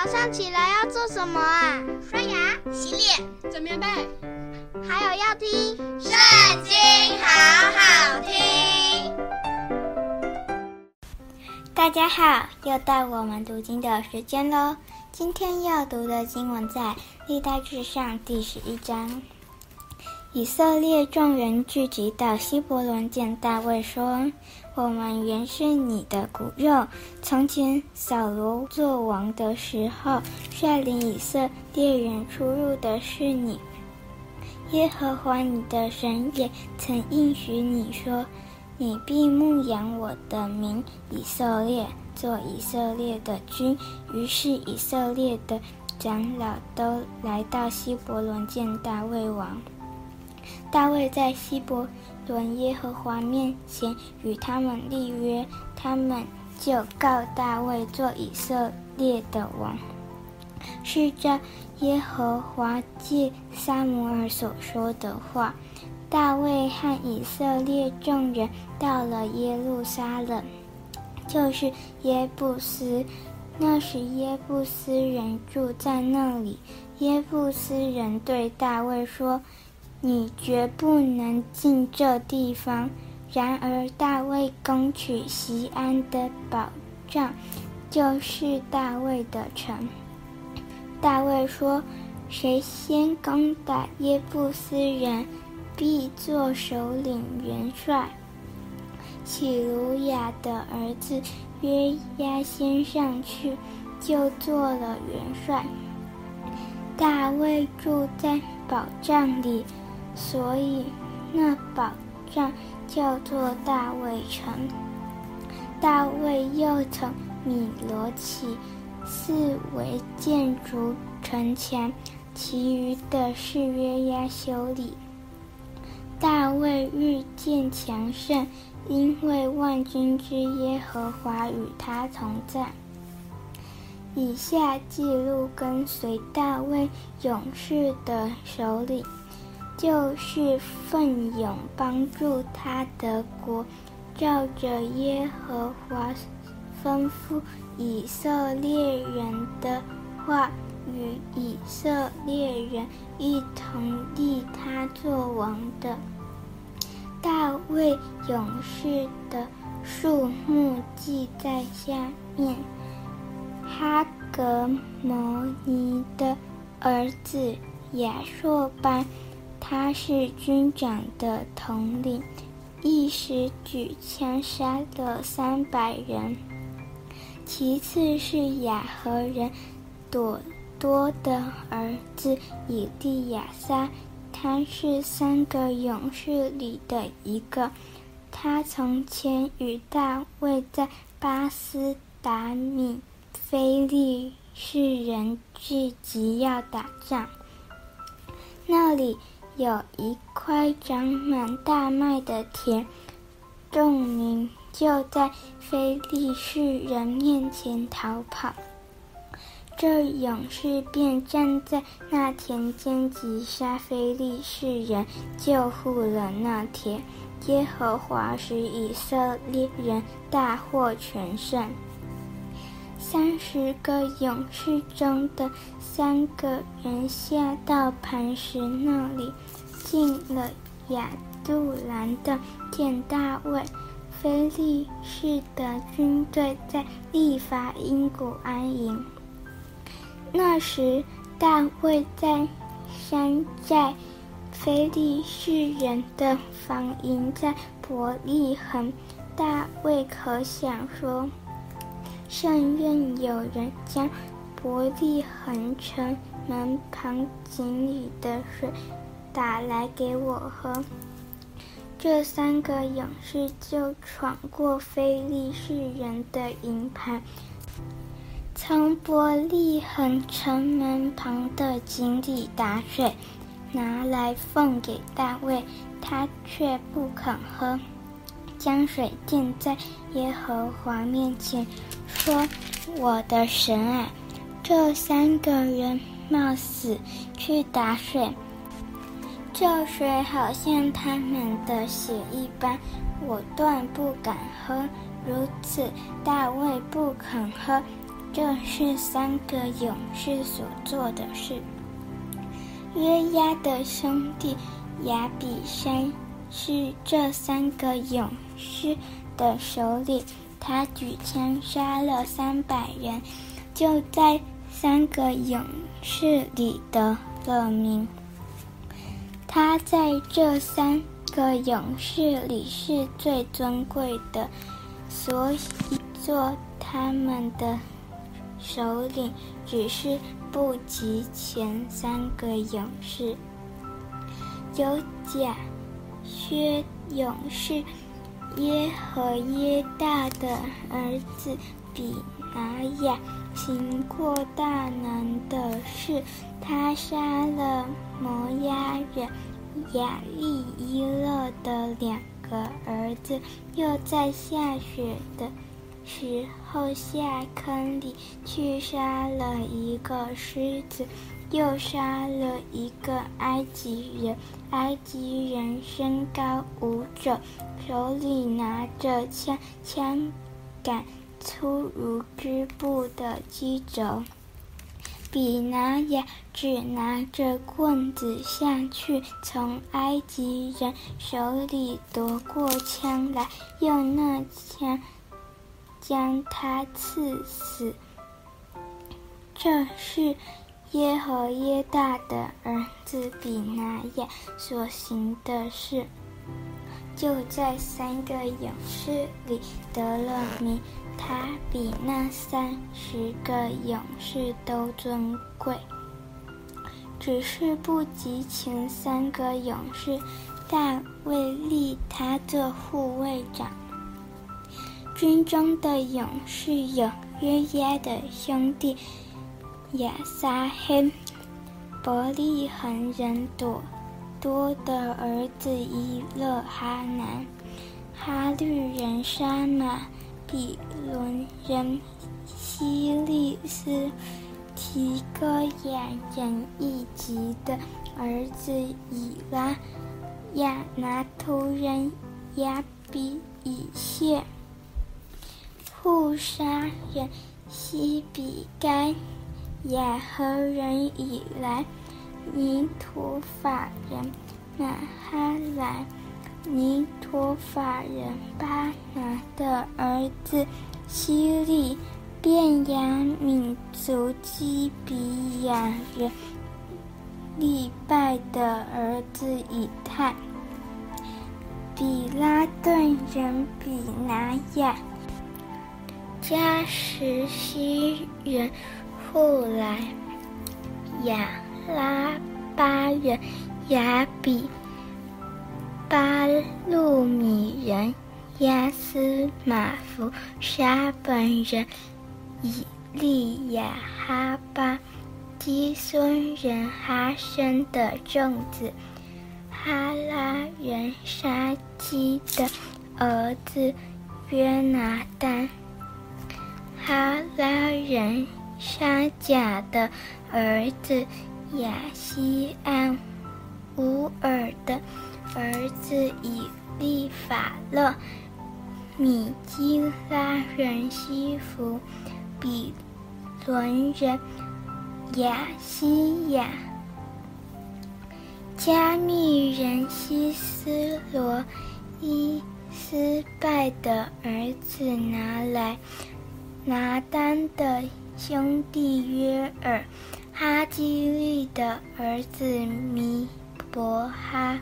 早上起来要做什么啊？刷牙、洗脸、整棉被，还有要听《圣经》，好好听。大家好，又到我们读经的时间喽。今天要读的经文在历代志上第十一章。以色列众人聚集到希伯仑，见大卫说：“我们原是你的骨肉。从前扫罗作王的时候，率领以色列人出入的是你。耶和华你的神也曾应许你说：你必牧养我的民以色列，做以色列的君。于是以色列的长老都来到希伯仑见大卫王。”大卫在希伯伦耶和华面前与他们立约，他们就告大卫做以色列的王，是照耶和华借撒母耳所说的话。大卫和以色列众人到了耶路撒冷，就是耶布斯，那时耶布斯人住在那里。耶布斯人对大卫说。你绝不能进这地方。然而大卫攻取西安的保障，就是大卫的城。大卫说：“谁先攻打耶布斯人，必做首领元帅。”洗鲁雅的儿子约押先上去，就做了元帅。大卫住在保障里。所以，那宝藏叫做大卫城。大卫又从米罗起四围建筑城墙，其余的是约押修理。大卫日渐强盛，因为万军之耶和华与他同在。以下记录跟随大卫勇士的首领。就是奋勇帮助他的国，照着耶和华吩咐以色列人的话，与以色列人一同立他作王的。大卫勇士的数目记在下面：哈革摩尼的儿子亚朔班。他是军长的统领，一时举枪杀了三百人。其次是雅何人朵多的儿子以利亚撒，他是三个勇士里的一个。他从前与大卫在巴斯达米非利士人聚集要打仗，那里。有一块长满大麦的田，众民就在非利士人面前逃跑。这勇士便站在那田间，击杀非利士人，救护了那田。耶和华使以色列人大获全胜。三十个勇士中的三个人下到磐石那里。进了亚杜兰的见大卫，菲利士的军队在利法因谷安营。那时大卫在山寨，菲利士人的防营在伯利恒。大卫可想说：上愿有人将伯利恒城门旁井里的水。打来给我喝。这三个勇士就闯过非利士人的营盘，从伯利恒城门旁的井里打水，拿来奉给大卫，他却不肯喝，将水奠在耶和华面前，说：“我的神啊，这三个人冒死去打水。”这水好像他们的血一般，我断不敢喝。如此，大卫不肯喝。这是三个勇士所做的事。约押的兄弟亚比筛是这三个勇士的首领，他举枪杀了三百人，就在三个勇士里得了名。他在这三个勇士里是最尊贵的，所以做他们的首领，只是不及前三个勇士。有甲薛勇士耶和耶大的儿子比拿雅。行过大能的事，他杀了摩押人亚利伊勒的两个儿子，又在下雪的时候下坑里去杀了一个狮子，又杀了一个埃及人。埃及人身高五肘，手里拿着枪，枪杆。粗如织布的机轴，比拿雅只拿着棍子下去，从埃及人手里夺过枪来，用那枪将他刺死。这是耶和耶大的儿子比拿雅所行的事，就在三个勇士里得了名。他比那三十个勇士都尊贵，只是不及前三个勇士。大卫立他做护卫长。军中的勇士有约押的兄弟亚撒黑、伯利恒人朵多的儿子伊勒哈南、哈律人沙马。比伦人希利斯、提哥亚人一吉的儿子以拉、亚拿突人亚比以谢、户沙人西比该、亚何人以来、尼陀法人玛哈莱。尼陀法人巴拿的儿子希利，便雅悯族基比亚人利拜的儿子以太，比拉顿人比拿雅，迦实希人户莱，亚拉巴人亚比。巴路米人亚斯马夫沙本人以利亚哈巴基孙人哈生的正子哈拉人沙基的儿子约拿单哈拉人沙甲的儿子亚西安乌尔的。儿子以利法勒，米基拉人西弗，比伦人亚西亚，加密人希斯罗，伊斯拜的儿子拿来，拿单的兄弟约尔，哈基利的儿子弥伯哈。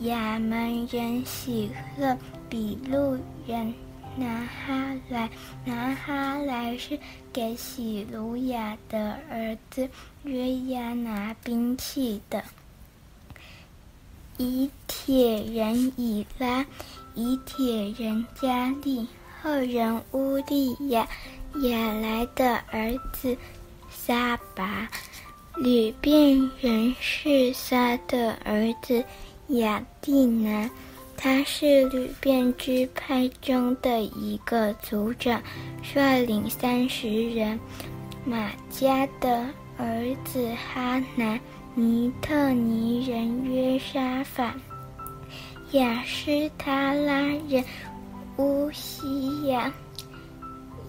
亚门人喜乐，比路人拿哈莱，拿哈莱是给喜鲁雅的儿子约亚拿兵器的。以铁人以拉，以铁人加利，后人乌利亚，雅莱的儿子撒拔，流便人是撒的儿子。雅蒂南，他是流便支派中的一个族长，率领三十人。马家的儿子哈南，尼特尼人约沙法，亚斯他拉人乌西亚，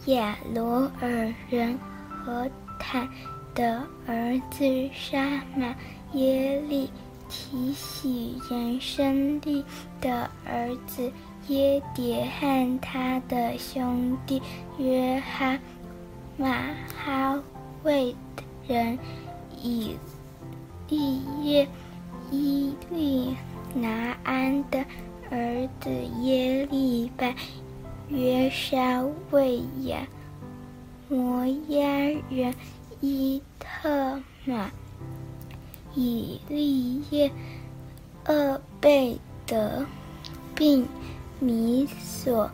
亚罗尔人和坦的儿子沙马耶利，提喜人生利的儿子耶迭和他的兄弟约哈马哈卫人以利耶伊利拿安的儿子耶利拜。约沙为亚摩押人伊特玛，以利叶厄贝德，并米所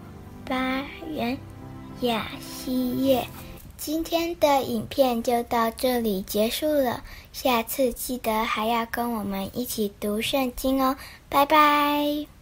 巴人亚希叶。今天的影片就到这里结束了，下次记得还要跟我们一起读圣经哦，拜拜。